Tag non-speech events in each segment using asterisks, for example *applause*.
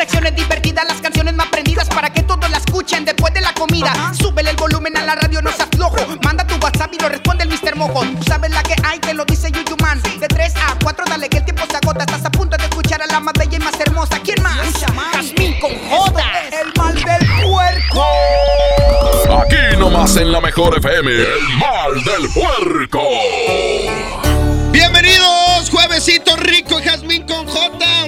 Secciones divertidas, las canciones más prendidas para que todos la escuchen después de la comida. Súbele el volumen a la radio, no se aflojo. Manda tu WhatsApp y lo responde el Mr. Mojo. Tú sabes la que hay, te lo dice Yuyu Man. De 3 a 4, dale que el tiempo se agota. Estás a punto de escuchar a la más bella y más hermosa. ¿Quién más? Jazmín con J. El mal del puerco. Aquí nomás en la mejor FM. El mal del puerco. Bienvenidos, juevesito rico, Jazmín con J.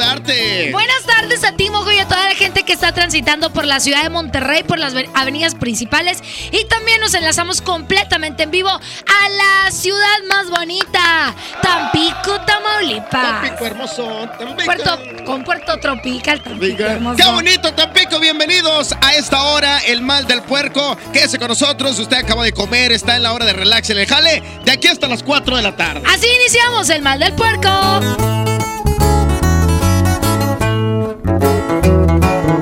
Saludarte. Buenas tardes a ti, Mojo, y a toda la gente que está transitando por la ciudad de Monterrey, por las ve- avenidas principales. Y también nos enlazamos completamente en vivo a la ciudad más bonita, Tampico, Tamaulipas. Tampico hermoso, Tampico. Puerto, con Puerto Tropical, Tampico hermoso. Qué bonito, Tampico. Bienvenidos a esta hora, el mal del puerco. Quédese con nosotros. Usted acaba de comer, está en la hora de relax en el jale. De aquí hasta las 4 de la tarde. Así iniciamos el mal del puerco.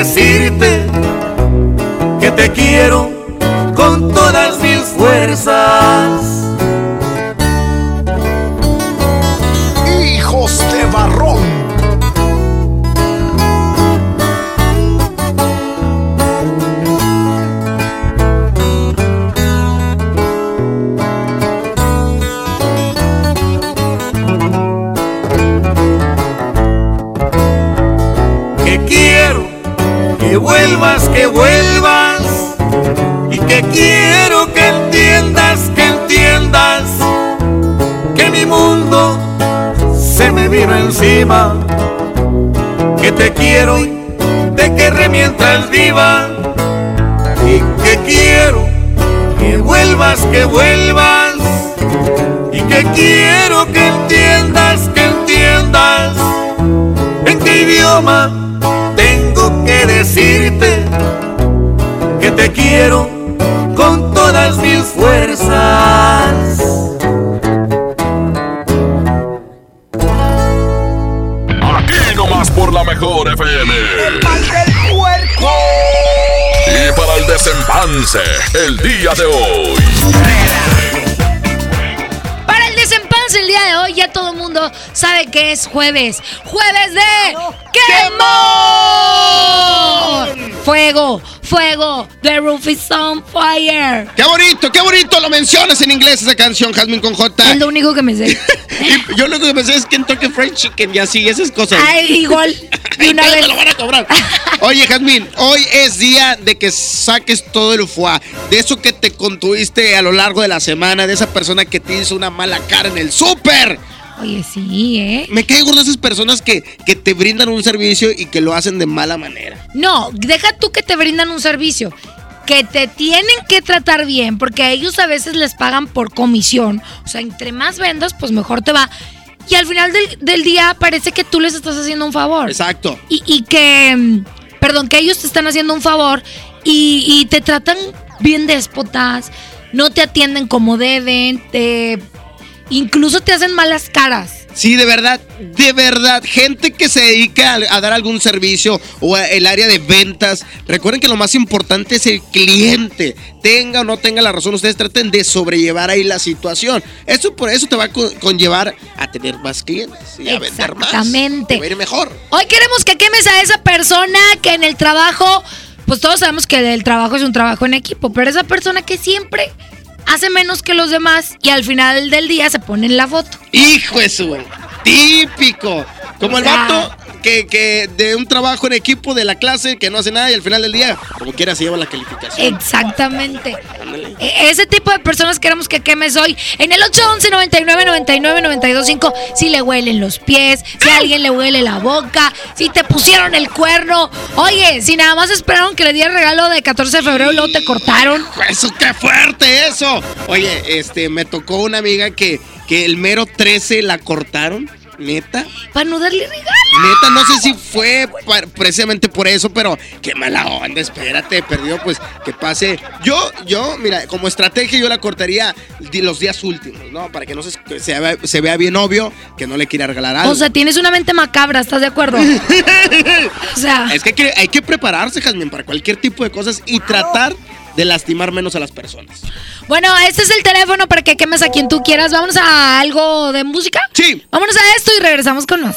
decirte que te quiero quiero te querré mientras viva y que quiero que vuelvas, que vuelvas. Y que quiero que entiendas, que entiendas. En qué idioma tengo que decirte que te quiero mejor FM. El mal del puerco. Y para el desempance, el día de hoy. Para el desempance el día de hoy ya todo el mundo sabe que es jueves. Jueves de quemón. Fuego, fuego. The roof is on fire. Qué bonito, qué bonito lo mencionas en inglés esa canción, Jasmine con J. Es lo único que me sé. *laughs* Y yo lo que pensé es Kentucky Fried Chicken y así, esas cosas. Ay, igual. *laughs* De una vez. me lo van a cobrar. Oye, Jazmín, hoy es día de que saques todo el foie, de eso que te contuviste a lo largo de la semana, de esa persona que te hizo una mala cara en el súper. Oye, sí, ¿eh? Me caen gordas esas personas que, que te brindan un servicio y que lo hacen de mala manera. No, deja tú que te brindan un servicio. Que te tienen que tratar bien, porque a ellos a veces les pagan por comisión. O sea, entre más vendas, pues mejor te va. Y al final del, del día parece que tú les estás haciendo un favor. Exacto. Y, y que, mm, perdón, que ellos te están haciendo un favor y, y te tratan bien déspotas, no te atienden como deben, te, incluso te hacen malas caras. Sí, de verdad, de verdad, gente que se dedica a, a dar algún servicio o a- el área de ventas, recuerden que lo más importante es el cliente, tenga o no tenga la razón, ustedes traten de sobrellevar ahí la situación. Eso por eso te va a co- conllevar a tener más clientes y a vender más. Exactamente. Va a ir mejor. Hoy queremos que quemes a esa persona que en el trabajo, pues todos sabemos que el trabajo es un trabajo en equipo, pero esa persona que siempre hace menos que los demás y al final del día se pone en la foto. Hijo de su, típico. Como el O sea- vato que, que de un trabajo en equipo de la clase que no hace nada y al final del día, como quiera, se lleva la calificación. Exactamente. Ándale. E- Ese tipo de personas queremos que quemes hoy. En el 811 99 99 925 si le huelen los pies, si a alguien le huele la boca, si te pusieron el cuerno. Oye, si nada más esperaron que le diera regalo de 14 de febrero y luego te cortaron. Eso, qué fuerte eso. Oye, este, me tocó una amiga que, que el mero 13 la cortaron. Neta, Para no darle regalo. neta, no sé si fue precisamente por eso, pero qué mala onda, espérate, perdió, pues que pase. Yo, yo, mira, como estrategia yo la cortaría los días últimos, ¿no? Para que no se, se, vea, se vea bien obvio que no le quiera regalar algo. O sea, tienes una mente macabra, ¿estás de acuerdo? *laughs* o sea, es que hay, que hay que prepararse, Jasmine, para cualquier tipo de cosas y tratar de lastimar menos a las personas. bueno, este es el teléfono para que quemes a quien tú quieras. Vamos a algo de música. Sí. Vámonos a esto y regresamos con más.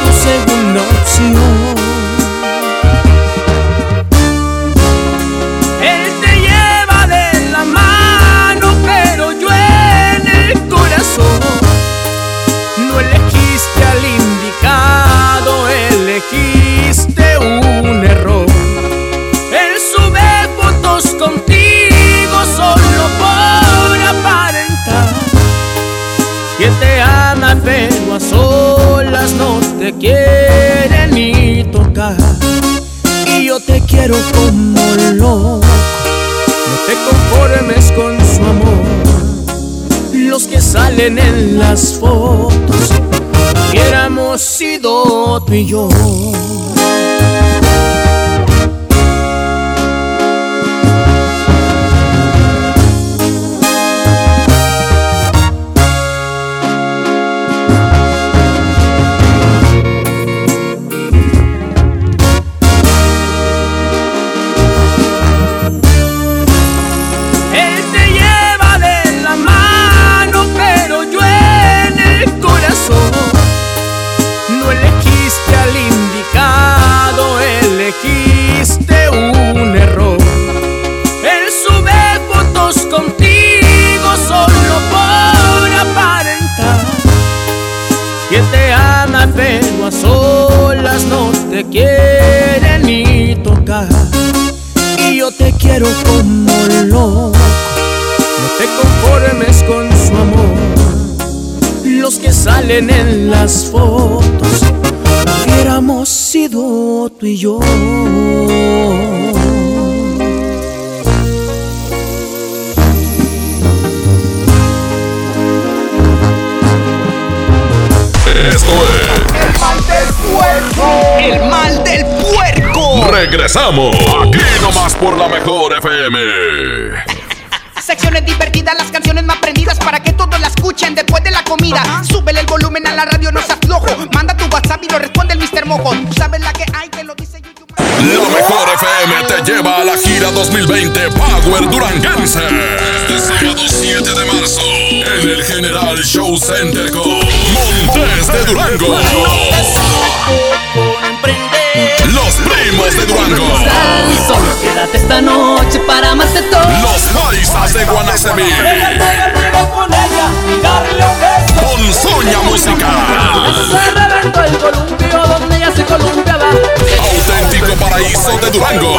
tu segunda opción. Él te lleva de la mano, pero yo en el corazón no elegiste al indicado, elegiste un error. Te quiere ni tocar. Y yo te quiero como loco. No te conformes con su amor. Los que salen en las fotos. Hubiéramos sido tú y yo salen en las fotos hubiéramos sido tú y yo. Esto es El mal del puerco. Puerco. Regresamos. Aquí nomás por la mejor FM. Divertidas, las canciones más prendidas para que todos la escuchen después de la comida. Súbele el volumen a la radio, no seas flojo. Manda tu WhatsApp y lo responde el Mr. Mojo. Tú sabes la que hay, que lo dice YouTube. La mejor FM te lleva a la gira 2020 Power Duranguense. Este sábado 7 de marzo en el General Show Center con Montes de Durango. Los primos de Durango. Solo quédate esta noche para amarte todo. Los paisas de Guanacemí. Musical. ya se columpiaba. Auténtico paraíso de Durango.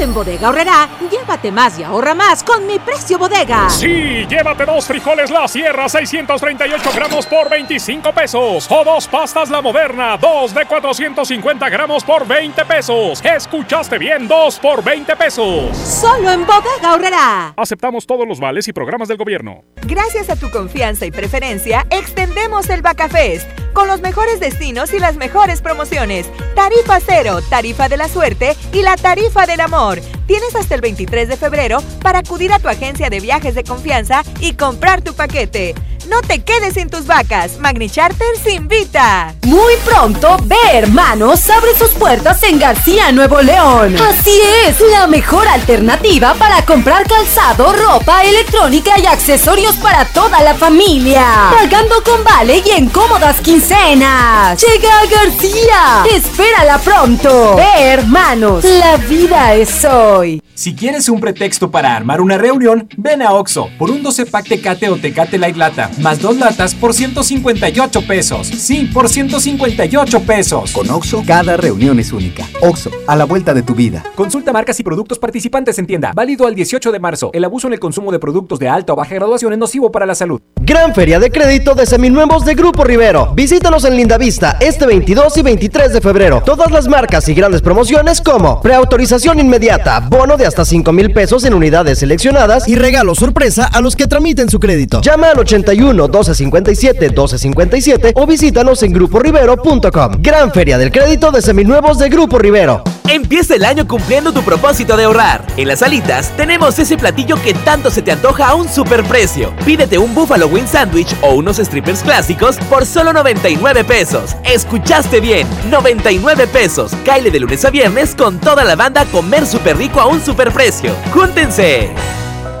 En Bodega Horrera, llévate más y ahorra más con mi precio bodega. Sí, llévate dos frijoles La Sierra 638 gramos por 25 pesos. O dos pastas La Moderna, dos de 450 gramos por 20 pesos. Escuchaste bien, dos por 20 pesos. Solo en Bodega Horrera. Aceptamos todos los vales y programas del gobierno. Gracias a tu confianza y preferencia, extendemos el Bacafest con los mejores destinos y las mejores promociones. Tarifa cero, tarifa de la suerte y la tarifa del amor. Tienes hasta el 23 de febrero para acudir a tu agencia de viajes de confianza y comprar tu paquete. No te quedes sin tus vacas. Magni Charters invita. Muy pronto, Ve Hermanos abre sus puertas en García, Nuevo León. Así es, la mejor alternativa para comprar calzado, ropa, electrónica y accesorios para toda la familia. Pagando con vale y en cómodas quincenas. Llega a García. Espérala pronto. Ve Hermanos, la vida es hoy. Si quieres un pretexto para armar una reunión, ven a Oxo por un 12 pack Tecate o Tecate Light Lata, más dos latas por 158 pesos. Sí, por 158 pesos. Con Oxo, cada reunión es única. Oxo, a la vuelta de tu vida. Consulta marcas y productos participantes en tienda. Válido al 18 de marzo. El abuso en el consumo de productos de alta o baja graduación es nocivo para la salud. Gran Feria de Crédito de Seminuevos de Grupo Rivero. Visítanos en Lindavista este 22 y 23 de febrero. Todas las marcas y grandes promociones como preautorización inmediata, bono de hasta 5 mil pesos en unidades seleccionadas y regalo sorpresa a los que tramiten su crédito. Llama al 81 1257 1257 o visítanos en gruporivero.com. Gran Feria del Crédito de Seminuevos de Grupo Rivero. Empieza el año cumpliendo tu propósito de ahorrar. En las alitas tenemos ese platillo que tanto se te antoja a un superprecio. Pídete un Buffalo Wing Sandwich o unos strippers clásicos por solo 99 pesos. Escuchaste bien, 99 pesos. Caile de lunes a viernes con toda la banda comer súper rico a un superprecio. ¡Júntense!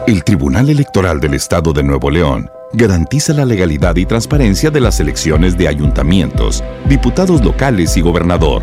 El Tribunal Electoral del Estado de Nuevo León garantiza la legalidad y transparencia de las elecciones de ayuntamientos, diputados locales y gobernador,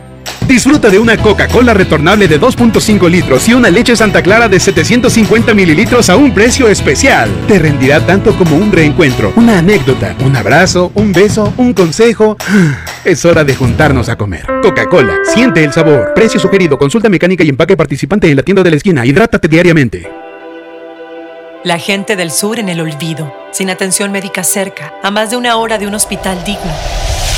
Disfruta de una Coca-Cola retornable de 2.5 litros y una leche Santa Clara de 750 mililitros a un precio especial. Te rendirá tanto como un reencuentro, una anécdota, un abrazo, un beso, un consejo. *gasps* Es hora de juntarnos a comer. Coca-Cola, siente el sabor. Precio sugerido, consulta mecánica y empaque participante en la tienda de la esquina. Hidrátate diariamente. La gente del sur en el olvido, sin atención médica cerca, a más de una hora de un hospital digno.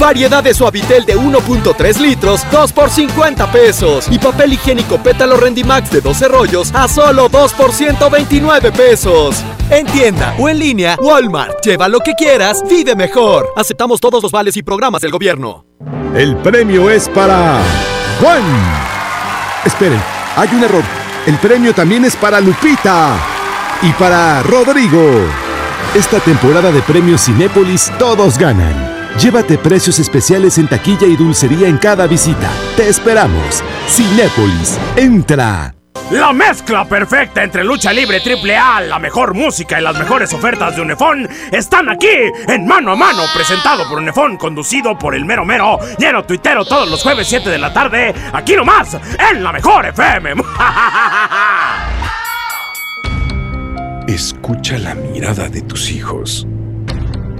Variedad de Suavitel de 1.3 litros, 2 por 50 pesos. Y papel higiénico pétalo Rendimax de 12 rollos a solo 2 por 129 pesos. En tienda o en línea, Walmart. Lleva lo que quieras, vive mejor. Aceptamos todos los vales y programas del gobierno. El premio es para Juan. Esperen, hay un error. El premio también es para Lupita y para Rodrigo. Esta temporada de premios Cinépolis todos ganan. Llévate precios especiales en taquilla y dulcería en cada visita. Te esperamos. Cinépolis, entra. La mezcla perfecta entre lucha libre triple A, la mejor música y las mejores ofertas de Unefón están aquí en Mano a Mano, presentado por Unefón, conducido por el mero mero, lleno tuitero todos los jueves 7 de la tarde, aquí nomás, en la mejor FM. *laughs* Escucha la mirada de tus hijos.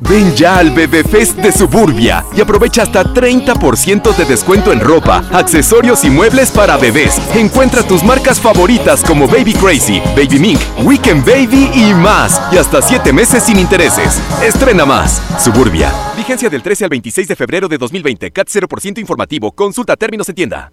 Ven ya al Bebé Fest de Suburbia y aprovecha hasta 30% de descuento en ropa, accesorios y muebles para bebés. Encuentra tus marcas favoritas como Baby Crazy, Baby Mink, Weekend Baby y más. Y hasta 7 meses sin intereses. Estrena más. Suburbia. Vigencia del 13 al 26 de febrero de 2020. CAT 0% informativo. Consulta términos en tienda.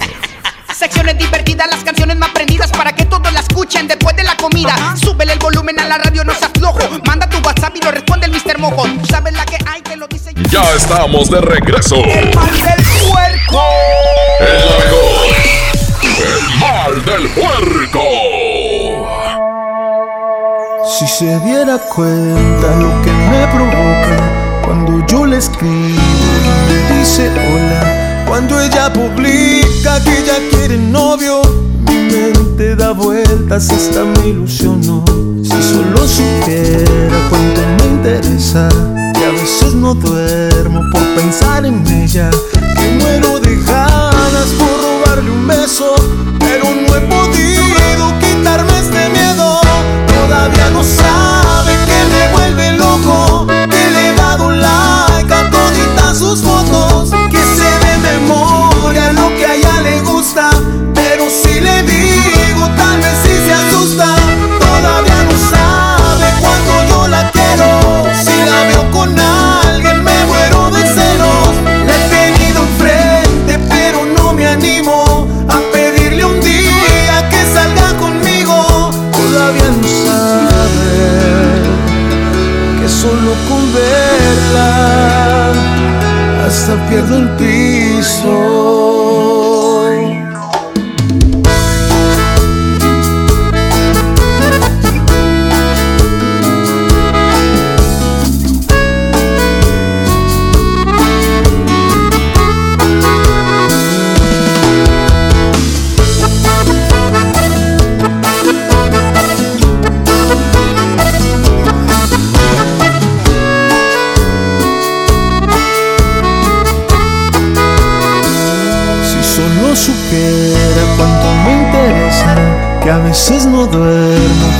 Secciones divertidas, las canciones más prendidas para que todos la escuchen después de la comida. Súbele el volumen a la radio, no se aflojo. Manda tu WhatsApp y lo responde el Mr. Mojo. Tú sabes la que hay, que lo dice yo. Ya estamos de regreso. El mal del puerco. El la mejor. El mal del puerco. Si se diera cuenta lo que me provoca cuando yo le escribo y me dice hola. Cuando ella publica que ya quiere novio, mi mente da vueltas hasta me ilusionó. Si solo supiera cuánto me interesa, que a veces no duermo por pensar en ella, que muero de ganas por robarle un beso, pero no he podido quitarme este miedo. Todavía no sabe hasta pierdo el piso.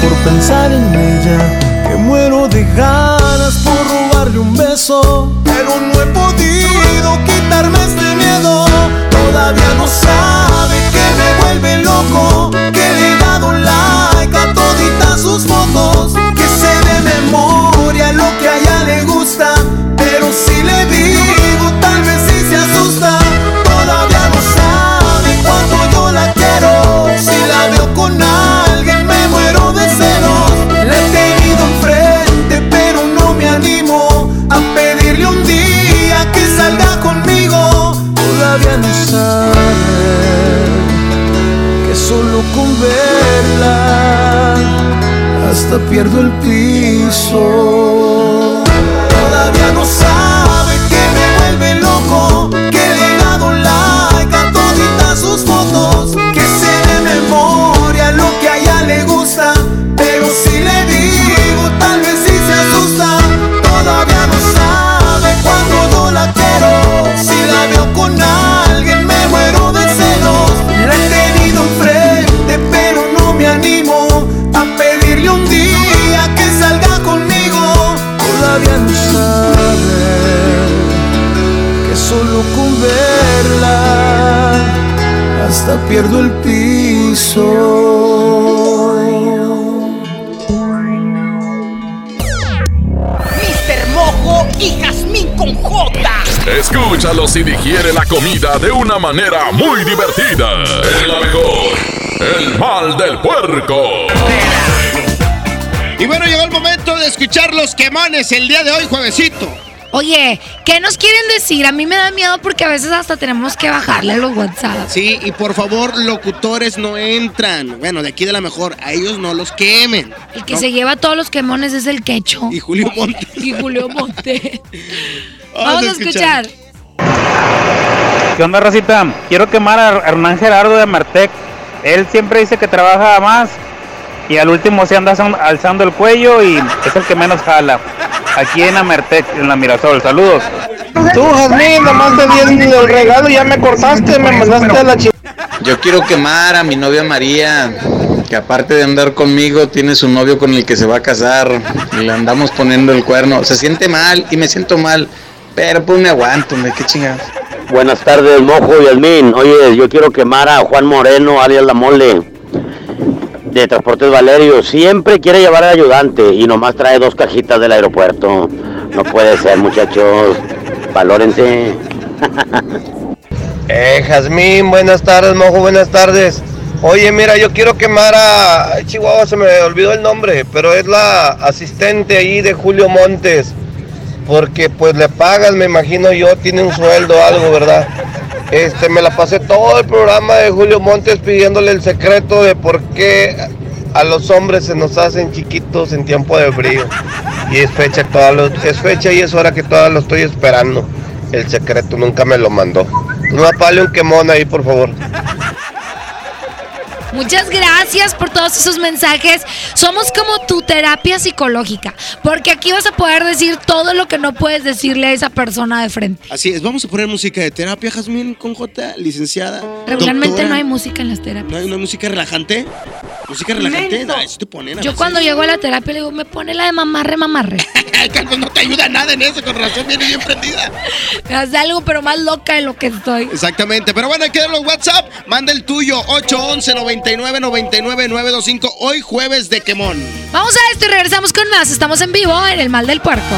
Por pensar en ella, pierdo el piso. Pierdo el piso. Mr. Mojo y Jazmín con J. Escúchalos y digiere la comida de una manera muy divertida. Es la mejor. El mal del puerco. Y bueno, llegó el momento de escuchar los quemones el día de hoy, juevesito. Oye, ¿qué nos quieren decir? A mí me da miedo porque a veces hasta tenemos que bajarle a los WhatsApp. Sí, y por favor, locutores no entran. Bueno, de aquí de la mejor, a ellos no los quemen. El que se lleva todos los quemones es el quecho. Y Julio Monte. *laughs* y Julio Monte. *laughs* Vamos, a escuchar. ¿Qué onda, Rosita? Quiero quemar a Hernán Gerardo de Martec. Él siempre dice que trabaja más y al último se anda alzando el cuello y es el que menos jala. Aquí en Amertec, en la Mirasol. Saludos. Tú, Jazmín, nomás te di el regalo y ya me cortaste, me mandaste a la chica. Yo quiero quemar a mi novia María, que aparte de andar conmigo, tiene su novio con el que se va a casar. Y le andamos poniendo el cuerno. Se siente mal y me siento mal, pero pues me aguanto, me qué chingados. Buenas tardes, Mojo y Almin. Oye, yo quiero quemar a Juan Moreno, alias La Mole, de Transportes Valerio. Siempre quiere llevar al ayudante y nomás trae dos cajitas del aeropuerto. No puede ser, muchachos. Valórense. *laughs* Eh, Jazmín, buenas tardes, Mojo, buenas tardes. Oye, mira, yo quiero quemar a Chihuahua, se me olvidó el nombre, pero es la asistente ahí de Julio Montes. Porque pues le pagas, me imagino yo, tiene un sueldo algo, ¿verdad? Este, me la pasé todo el programa de Julio Montes pidiéndole el secreto de por qué a los hombres se nos hacen chiquitos en tiempo de frío. Y es fecha, toda lo- es fecha y es hora que todavía lo estoy esperando. El secreto nunca me lo mandó. No apale un quemón ahí, por favor. Muchas gracias por todos esos mensajes. Somos como tu terapia psicológica, porque aquí vas a poder decir todo lo que no puedes decirle a esa persona de frente. Así es, vamos a poner música de terapia, Jazmín con J, licenciada. Regularmente doctora. no hay música en las terapias. ¿No hay una música relajante? ¿Música relajante? No, eso te ponen a Yo veces. cuando llego a la terapia le digo, me pone la de mamarre, mamarre. *laughs* Carlos, no te ayuda nada en eso, con razón viene bien prendida. *laughs* Me hace algo, pero más loca de lo que estoy. Exactamente, pero bueno, hay que dar los WhatsApp. Manda el tuyo, 811 99 99 925. Hoy jueves de quemón. Vamos a esto y regresamos con más. Estamos en vivo en el mal del puerco.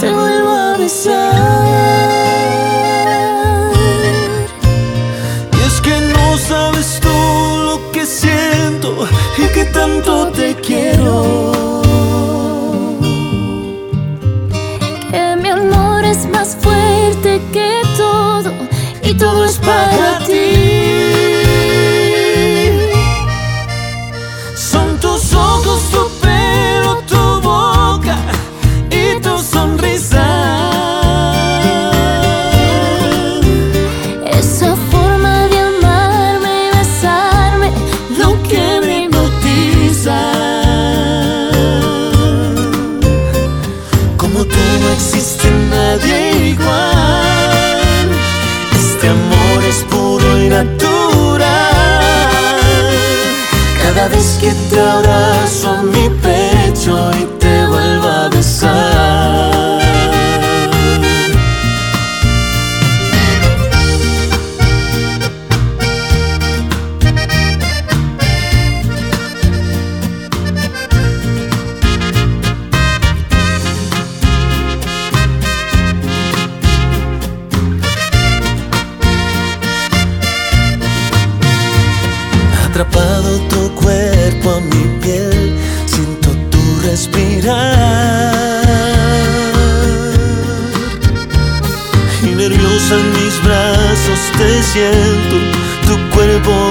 te vuelvo a besar. Mi piel, siento tu respirar. Y nerviosa en mis brazos te siento tu cuerpo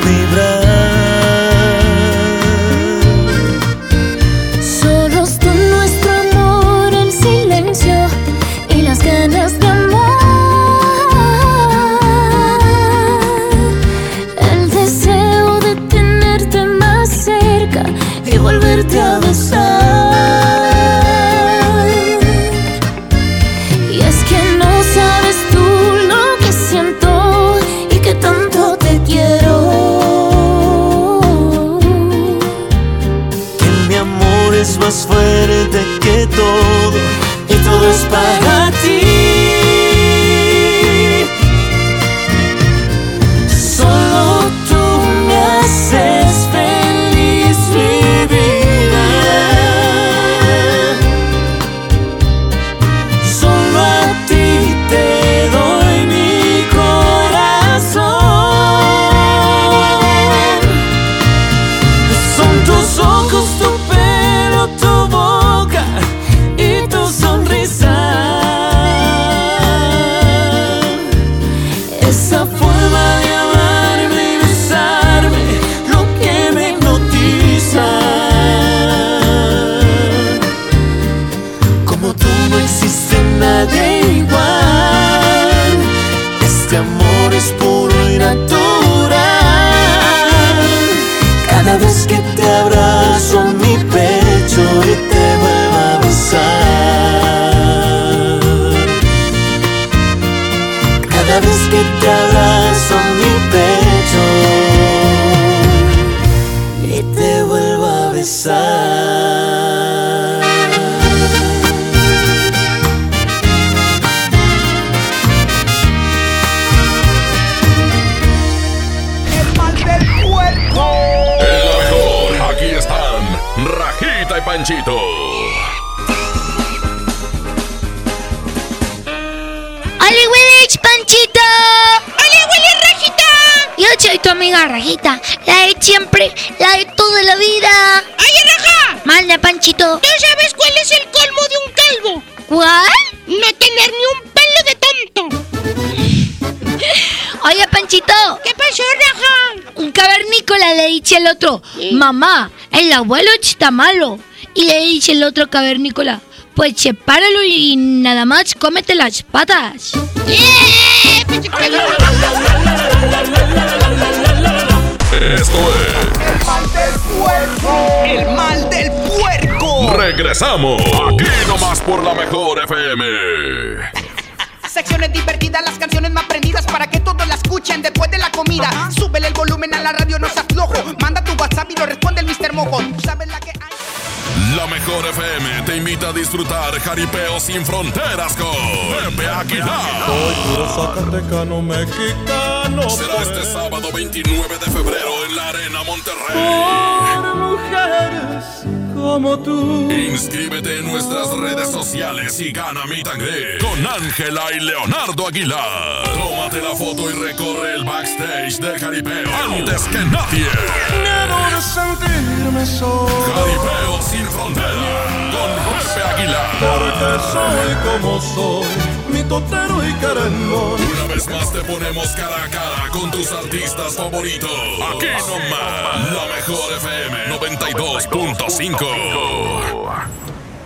Cada tu amiga Rajita, la de siempre, la de toda la vida. ¡Oye, Raja! Manda, Panchito. ¿Tú sabes cuál es el colmo de un calvo? ¿Cuál? No tener ni un pelo de tonto. Oye, Panchito. ¿Qué pasó, Raja? Un cavernícola le dice al otro, mamá, el abuelo está malo. Y le dice el otro cavernícola, pues sepáralo y nada más cómete las patas. Esto El mal del puerco. El mal del puerco. es. Regresamos. Aquí nomás por la mejor FM. Secciones divertidas, las canciones más prendidas para que todos la escuchen después de la comida. Súbele el volumen a la radio, no se aflojo. Manda tu WhatsApp y lo responde el Mr. Mojo. Tú sabes la que hay. La mejor FM te invita a disfrutar jaripeo sin fronteras con Pepe Aguilar. Zacatecano mexicano. Será este sábado 29 de febrero en la Arena Monterrey. Por mujeres como tú. Inscríbete en nuestras redes sociales y gana mi tangre con Ángela y Leonardo Aguilar. Tómate la foto y recorre el backstage del jaripeo antes que nadie. Miedo de sentirme solo. Jaripeo sin frontera con Pepe Aguilar. Porque soy como soy, mi totero y querendón. Una vez más te ponemos cara a cara con tus artistas favoritos. Aquí nomás, la mejor FM 92.5.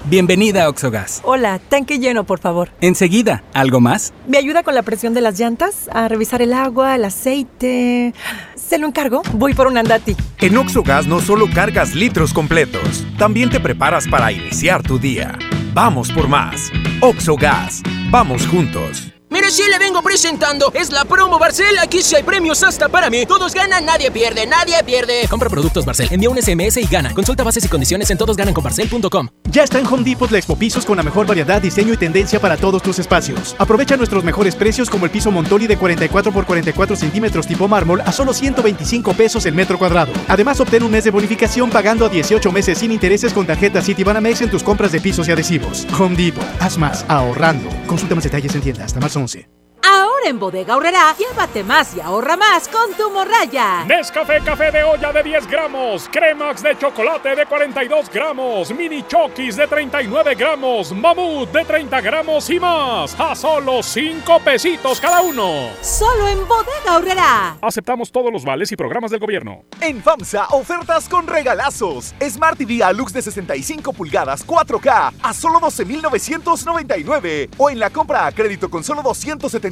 Bienvenida a Oxogas. Hola, tanque lleno, por favor. Enseguida, ¿algo más? ¿Me ayuda con la presión de las llantas? A revisar el agua, el aceite. ¿Se lo encargo? Voy por un andati. En Oxogas no solo cargas litros completos, también te preparas para iniciar tu día. Vamos por más. Oxogas. Vamos juntos. Mire, sí le vengo presentando. Es la promo Barcel. Aquí sí hay premios hasta para mí. Todos ganan, nadie pierde, nadie pierde. Compra productos Barcel, envía un SMS y gana. Consulta bases y condiciones en todosgananconbarcel.com. Ya está en Home Depot la Expo Pisos con la mejor variedad, diseño y tendencia para todos tus espacios. Aprovecha nuestros mejores precios como el piso Montoli de 44 por 44 centímetros tipo mármol a solo 125 pesos el metro cuadrado. Además, obtén un mes de bonificación pagando a 18 meses sin intereses con tarjeta Citibanamex en tus compras de pisos y adhesivos. Home Depot, haz más ahorrando. Consulta más detalles en tienda hasta marzo Allons-y. Ahora en Bodega Aurrera, llévate más y ahorra más con tu morraya. Nescafé café de olla de 10 gramos, Cremax de chocolate de 42 gramos, Mini Chokis de 39 gramos, Mamut de 30 gramos y más. A solo 5 pesitos cada uno. Solo en Bodega Aurrera. Aceptamos todos los vales y programas del gobierno. En FAMSA, ofertas con regalazos. Smart TV Alux de 65 pulgadas 4K a solo 12,999. O en la compra a crédito con solo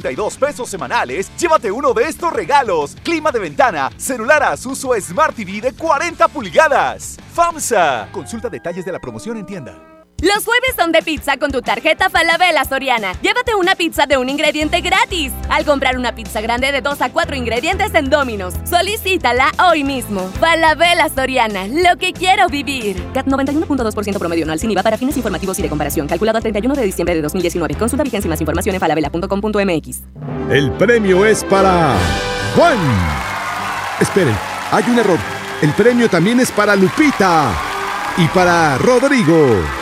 272 pesos semanales, llévate uno de estos regalos. Clima de ventana, celular Asus o Smart TV de 40 pulgadas. FAMSA. Consulta detalles de la promoción en tienda. Los jueves son de pizza con tu tarjeta Falabella Soriana. Llévate una pizza de un ingrediente gratis al comprar una pizza grande de 2 a 4 ingredientes en Domino's. Solicítala hoy mismo. Falabella Soriana, lo que quiero vivir. CAT 91.2% promedio anual sin IVA para fines informativos y de comparación. Calculado a 31 de diciembre de 2019. Consulta vigencia y más información en falabella.com.mx. El premio es para Juan. Esperen, hay un error. El premio también es para Lupita y para Rodrigo.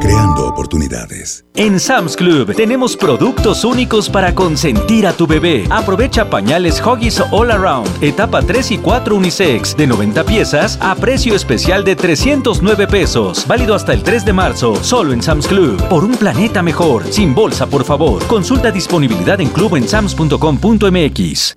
creando oportunidades. En Sam's Club tenemos productos únicos para consentir a tu bebé. Aprovecha pañales Huggies All Around, etapa 3 y 4 unisex, de 90 piezas a precio especial de 309 pesos. Válido hasta el 3 de marzo, solo en Sam's Club. Por un planeta mejor, sin bolsa, por favor. Consulta disponibilidad en club en sams.com.mx.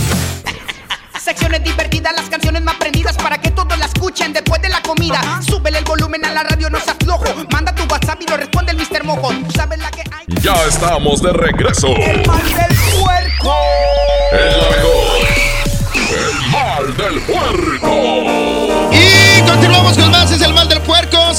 Secciones divertidas, las canciones más prendidas para que todos la escuchen después de la comida. Súbele el volumen a la radio, no seas flojo. Manda tu WhatsApp y lo responde el Mr. Mojo. Tú sabes la que hay. Ya estamos de regreso. El mal del puerco. El la mejor. El mal del puerco. Y continuamos con más, es el mal.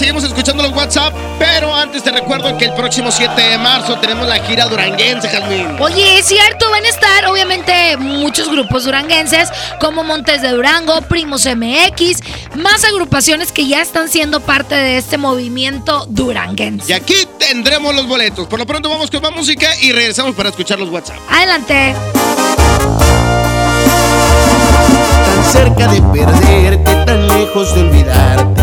Seguimos escuchando los WhatsApp, pero antes te recuerdo que el próximo 7 de marzo tenemos la gira duranguense, Jazmín. Oye, es cierto, van a estar obviamente muchos grupos duranguenses como Montes de Durango, Primos MX, más agrupaciones que ya están siendo parte de este movimiento duranguense. Y aquí tendremos los boletos. Por lo pronto vamos con más música y regresamos para escuchar los WhatsApp. Adelante. Tan cerca de perderte, tan lejos de olvidarte,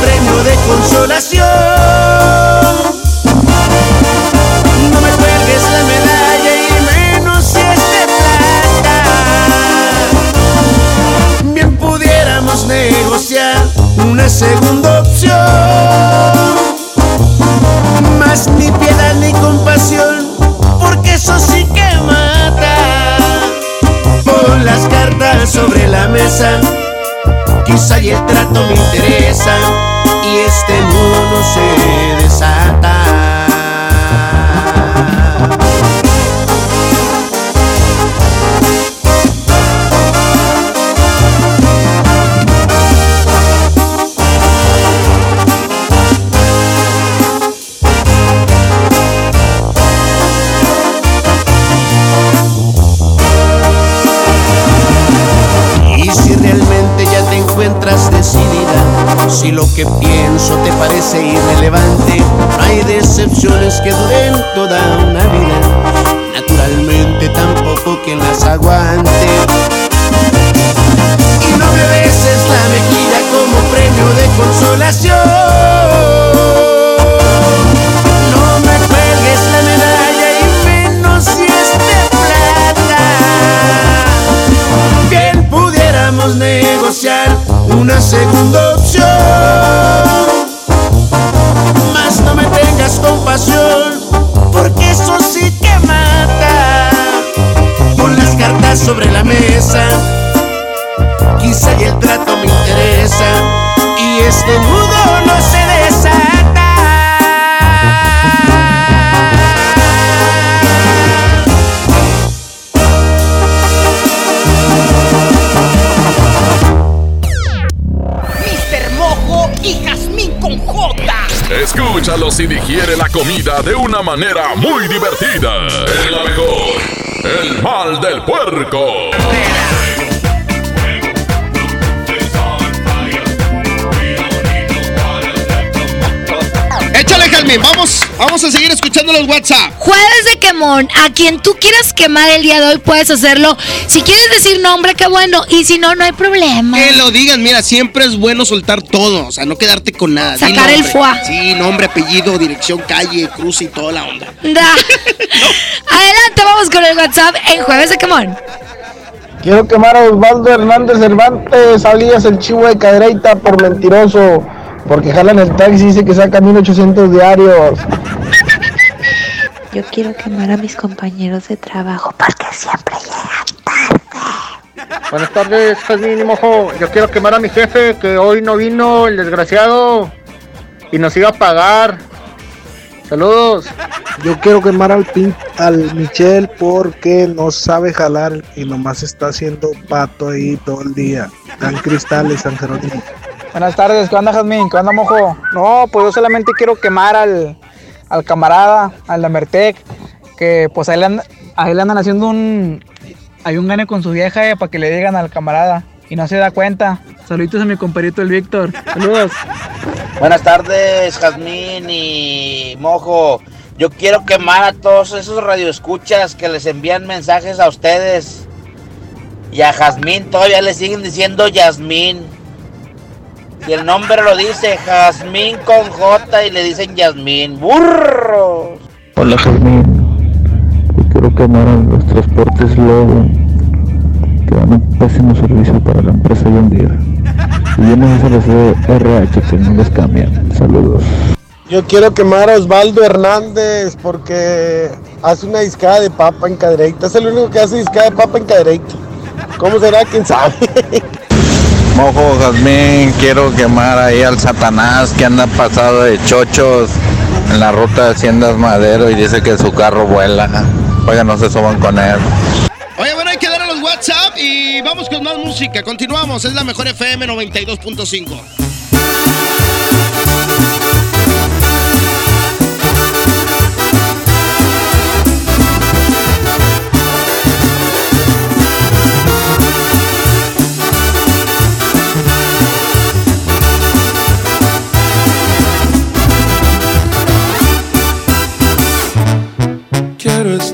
premio de consolación. No me cuelgues la medalla y menos si es de plata. Bien pudiéramos negociar una segunda opción. Más ni piedad ni compasión, porque eso sí que mata. Pon las cartas sobre la mesa quizá y el trato me interesa y este mono se desata. Si lo que pienso te parece irrelevante, hay decepciones que duren toda una vida. Naturalmente tampoco quien las aguante. Y digiere la comida de una manera muy divertida. En la mejor, el mal del puerco. Échale, Jalmín. Vamos, vamos a seguir escuchando los WhatsApp. Jueves de a quien tú quieras quemar el día de hoy puedes hacerlo. Si quieres decir nombre, qué bueno. Y si no, no hay problema. Que lo digan, mira, siempre es bueno soltar todo, o sea, no quedarte con nada. Sacar el foie. Sí, nombre, apellido, dirección, calle, cruz y toda la onda. *laughs* Da. Adelante, vamos con el WhatsApp en Jueves de quemón. Quiero quemar a Osvaldo Hernández Cervantes, alias el chivo de Cadereita por mentiroso, porque jalan el taxi y dice que saca 1800 diarios. Yo quiero quemar a mis compañeros de trabajo porque siempre llegan. Buenas tardes, Jazmín y Mojo. Yo quiero quemar a mi jefe que hoy no vino, el desgraciado, y nos iba a pagar. Saludos. Yo quiero quemar al pin, al Michel porque no sabe jalar y nomás está haciendo pato ahí todo el día. Dan cristales, San Jerónimo. Buenas tardes, ¿qué onda Jazmín? ¿Qué onda Mojo? No, pues yo solamente quiero quemar al, al camarada, al Lamertec, que pues ahí le, le andan haciendo un... Hay un gane con su vieja eh, para que le digan al camarada y no se da cuenta. Saluditos a mi compadrito el Víctor. Saludos. *laughs* Buenas tardes, Jazmín y Mojo. Yo quiero quemar a todos esos radioescuchas que les envían mensajes a ustedes. Y a Jazmín todavía le siguen diciendo Yasmín. Si el nombre lo dice Jazmín con J y le dicen Yasmín. ¡Burros! Hola Jazmín. Yo quiero quemar a los transportes Lobo que dan un pésimo servicio para la empresa John Deere. Y vienen a de RH que no les cambian. Saludos. Yo quiero quemar a Osvaldo Hernández porque hace una discada de papa en Cadereyta. Es el único que hace discada de papa en Cadereyta. ¿Cómo será? ¿Quién sabe? *laughs* Mojo Jazmín, quiero quemar ahí al Satanás que anda pasado de chochos en la ruta de Haciendas Madero y dice que su carro vuela. Oiga, no se suban con él. Oye, bueno, hay que dar a los WhatsApp y vamos con más música. Continuamos, es la mejor FM 92.5.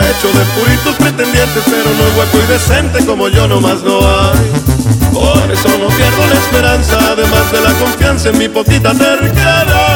Hecho de puritos pretendientes, pero no es guapo y decente como yo nomás no hay. Por eso no pierdo la esperanza, además de la confianza en mi poquita terquedad.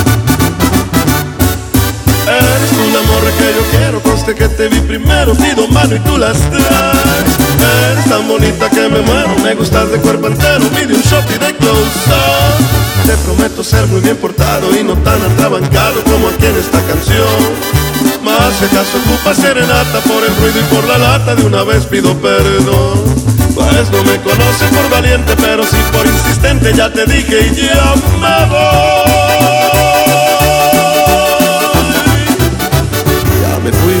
Tú la morra que yo quiero, conste que te vi primero, pido mano y tú las traes. Eres tan bonita que me muero, me gustas de cuerpo entero, pide un shot y de close up. Te prometo ser muy bien portado y no tan atrabancado como aquí en esta canción. Más si acaso ocupa serenata por el ruido y por la lata, de una vez pido perdón. Pues no me conoce por valiente, pero sí por insistente, ya te dije y ya me voy. Me fui.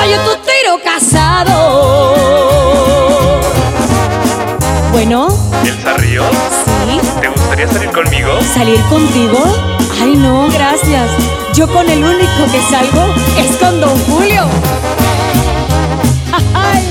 Fallo tu tiro casado. Bueno, ¿Elsa Ríos? sí. ¿Te gustaría salir conmigo? ¿Salir contigo? Ay, no, gracias. Yo con el único que salgo es con Don Julio. *laughs* Ay.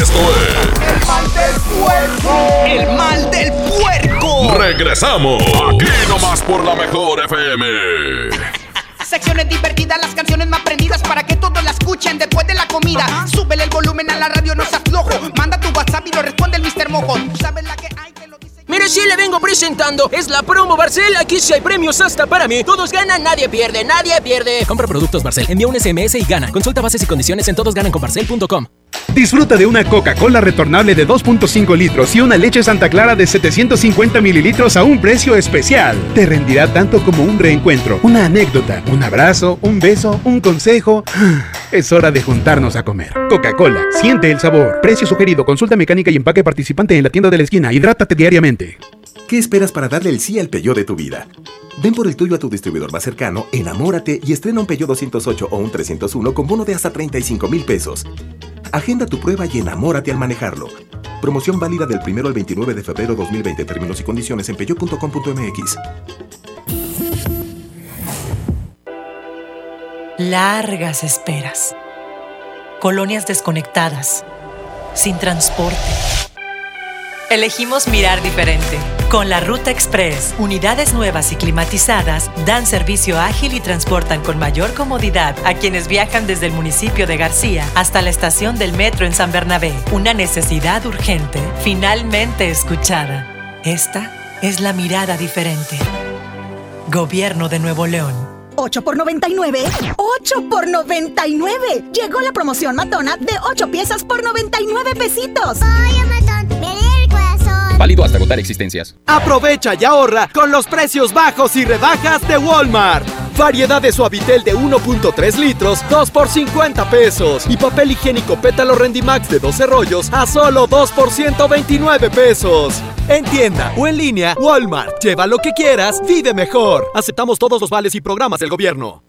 Esto es El mal del puerco. El mal del puerco. Regresamos. Aquí nomás por la mejor FM. Secciones divertidas, las canciones más prendidas para que todos la escuchen después de la comida. Súbele el volumen a la radio, no seas flojo. Manda tu WhatsApp y lo responde el Mr. Mojo. Tú sabes la que hay. Mire, sí le vengo presentando. Es la promo Barcel. Aquí sí hay premios hasta para mí. Todos ganan, nadie pierde, nadie pierde. Compra productos Barcel, envía un SMS y gana. Consulta bases y condiciones en todosgananconbarcel.com. Disfruta de una Coca-Cola retornable de 2.5 litros y una leche Santa Clara de 750 mililitros a un precio especial. Te rendirá tanto como un reencuentro, una anécdota, un abrazo, un beso, un consejo. *gasps* Es hora de juntarnos a comer. Coca-Cola, siente el sabor. Precio sugerido, consulta mecánica y empaque participante en la tienda de la esquina. Hidrátate diariamente. ¿Qué esperas para darle el sí al Peugeot de tu vida? Ven por el tuyo a tu distribuidor más cercano, enamórate y estrena un Peugeot 208 o un 301 con bono de hasta 35 mil pesos. Agenda tu prueba y enamórate al manejarlo. Promoción válida del 1 al 29 de febrero 2020. Términos y condiciones en peugeot.com.mx. Largas esperas. Colonias desconectadas. Sin transporte. Elegimos mirar diferente. Con la Ruta Express, unidades nuevas y climatizadas dan servicio ágil y transportan con mayor comodidad a quienes viajan desde el municipio de García hasta la estación del metro en San Bernabé. Una necesidad urgente, finalmente escuchada. Esta es la mirada diferente. Gobierno de Nuevo León. 8 por 99. 8 por 99. Llegó la promoción matona de 8 piezas por 99 pesitos. Válido hasta agotar existencias. Aprovecha y ahorra con los precios bajos y rebajas de Walmart. Variedad de suavitel de 1.3 litros, 2 por 50 pesos. Y papel higiénico pétalo Rendimax de 12 rollos a solo 2 por 129 pesos. En tienda o en línea, Walmart. Lleva lo que quieras, vive mejor. Aceptamos todos los vales y programas del gobierno.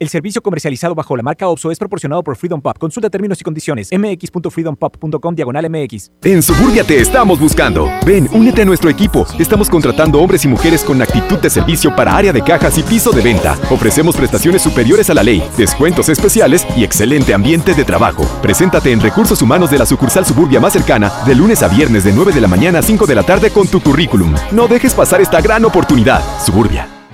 El servicio comercializado bajo la marca OPSO es proporcionado por Freedom Pop. Consulta términos y condiciones. mx.freedompop.com diagonal mx. En Suburbia te estamos buscando. Ven, únete a nuestro equipo. Estamos contratando hombres y mujeres con actitud de servicio para área de cajas y piso de venta. Ofrecemos prestaciones superiores a la ley, descuentos especiales y excelente ambiente de trabajo. Preséntate en Recursos Humanos de la sucursal Suburbia más cercana de lunes a viernes de 9 de la mañana a 5 de la tarde con tu currículum. No dejes pasar esta gran oportunidad. Suburbia.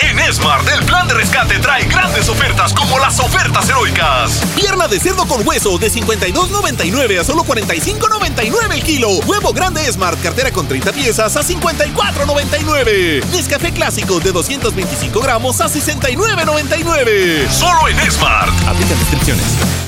En Smart, el plan de rescate trae grandes ofertas como las ofertas heroicas. Pierna de cerdo con hueso de 52.99 a solo 45.99 el kilo. Huevo grande Smart, cartera con 30 piezas a 54.99. Nescafé clásico de 225 gramos a 69.99. Solo en Smart. Aplica descripciones.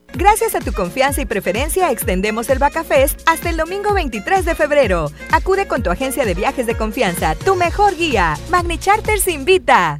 Gracias a tu confianza y preferencia, extendemos el Bacafest hasta el domingo 23 de febrero. Acude con tu agencia de viajes de confianza, tu mejor guía. Magni Charters invita.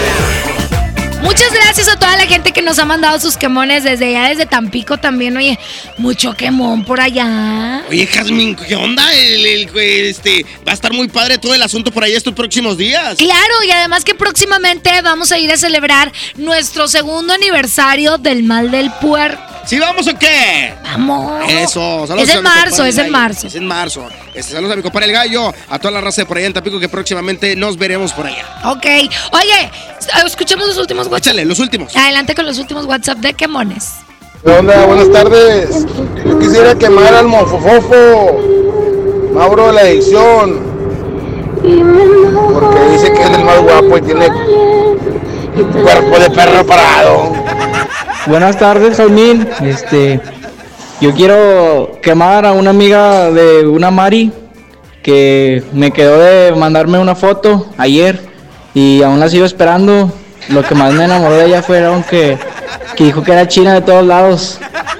Muchas gracias a toda la gente que nos ha mandado sus quemones desde allá, desde Tampico también. Oye, mucho quemón por allá. Oye, Jazmín, ¿qué onda? El, el- este, va a estar muy padre todo el asunto por ahí estos próximos días. Claro, y además que próximamente vamos a ir a celebrar nuestro segundo aniversario del mal del puerco. ¿Sí vamos o qué? Vamos. Eso. Es en a mi marzo, es en marzo. Es en marzo. Este, saludos a mi compadre el gallo, a toda la raza de por allá en Tampico que próximamente nos veremos por allá. Ok. Oye, escuchemos los últimos WhatsApp. Échale, los últimos. Adelante con los últimos WhatsApp de Quemones. ¿Qué onda? Buenas tardes. Yo quisiera quemar al mofofofo, Mauro de la edición, porque dice que es el más guapo y tiene cuerpo de perro parado. Buenas tardes, Jaimín. Este, yo quiero quemar a una amiga de una Mari que me quedó de mandarme una foto ayer y aún la sigo esperando. Lo que más me enamoró de ella fue que, que dijo que era china de todos lados.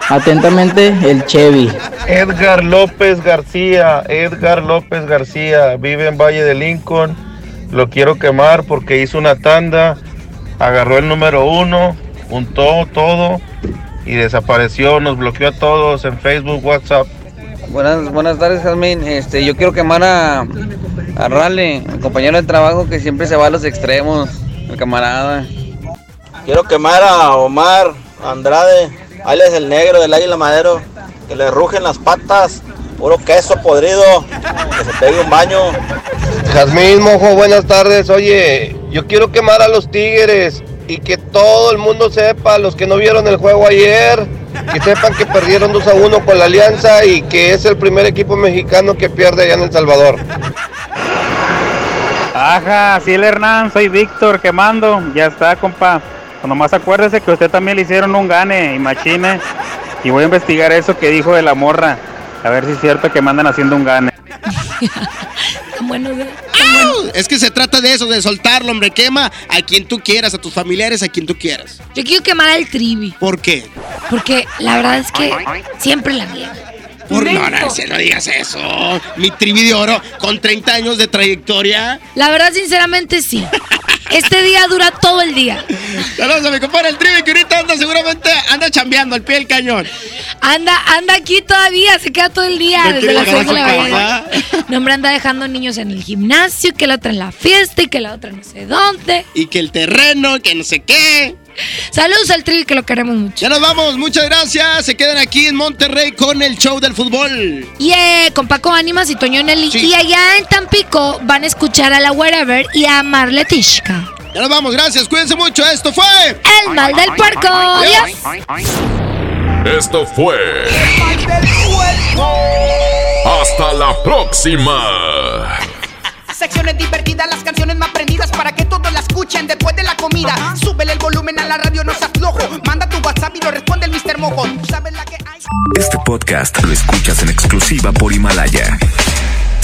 Atentamente, el Chevy. Edgar López García, Edgar López García, vive en Valle de Lincoln. Lo quiero quemar porque hizo una tanda, agarró el número uno, juntó todo y desapareció. Nos bloqueó a todos en Facebook, WhatsApp. Buenas, buenas tardes, Jasmine. Este, yo quiero quemar a, a Rale, el compañero de trabajo que siempre se va a los extremos, el camarada. Quiero quemar a Omar Andrade, alias el negro del águila madero, que le rugen las patas, puro queso podrido, que se pegue un baño. Jazmín Mojo, buenas tardes. Oye, yo quiero quemar a los Tigres y que todo el mundo sepa, los que no vieron el juego ayer, que sepan que perdieron 2 a 1 con la Alianza y que es el primer equipo mexicano que pierde allá en El Salvador. Ajá, sí el Hernán, soy Víctor quemando, ya está compa. Nomás acuérdese que usted también le hicieron un gane y machine. Y voy a investigar eso que dijo de la morra. A ver si es cierto que mandan haciendo un gane. *laughs* ¡Au! Es que se trata de eso, de soltarlo, hombre. Quema a quien tú quieras, a tus familiares, a quien tú quieras. Yo quiero quemar al Trivi. ¿Por qué? Porque la verdad es que siempre la niega. Por no, no, no digas eso. Mi trivi de oro con 30 años de trayectoria. La verdad, sinceramente, sí. *laughs* Este día dura todo el día. Saludos a mi compadre el trivi que ahorita anda seguramente anda chambeando al pie del cañón. Anda, anda aquí todavía, se queda todo el día ¿No desde las 6 de la mañana. No, hombre, anda dejando niños en el gimnasio, que la otra en la fiesta y que la otra no sé dónde. Y que el terreno, que no sé qué. Saludos al Trivi que lo queremos mucho. Ya nos vamos, muchas gracias. Se quedan aquí en Monterrey con el show del fútbol. Y eh, con Paco Ánimas y Toño Nelly. Y allá en Tampico van a escuchar a la Wherever y a Marle Tishka. Ya nos vamos, gracias, cuídense mucho. Esto fue. El mal del puerco. Adiós. Esto fue. Hasta la próxima. Secciones divertidas, las canciones más prendidas para que todos la escuchen después de la comida. Súbele el volumen a la radio, no seas flojo. Manda tu WhatsApp y lo responde el Mr. Mojo. Tú sabes la que hay. Este podcast lo escuchas en exclusiva por Himalaya.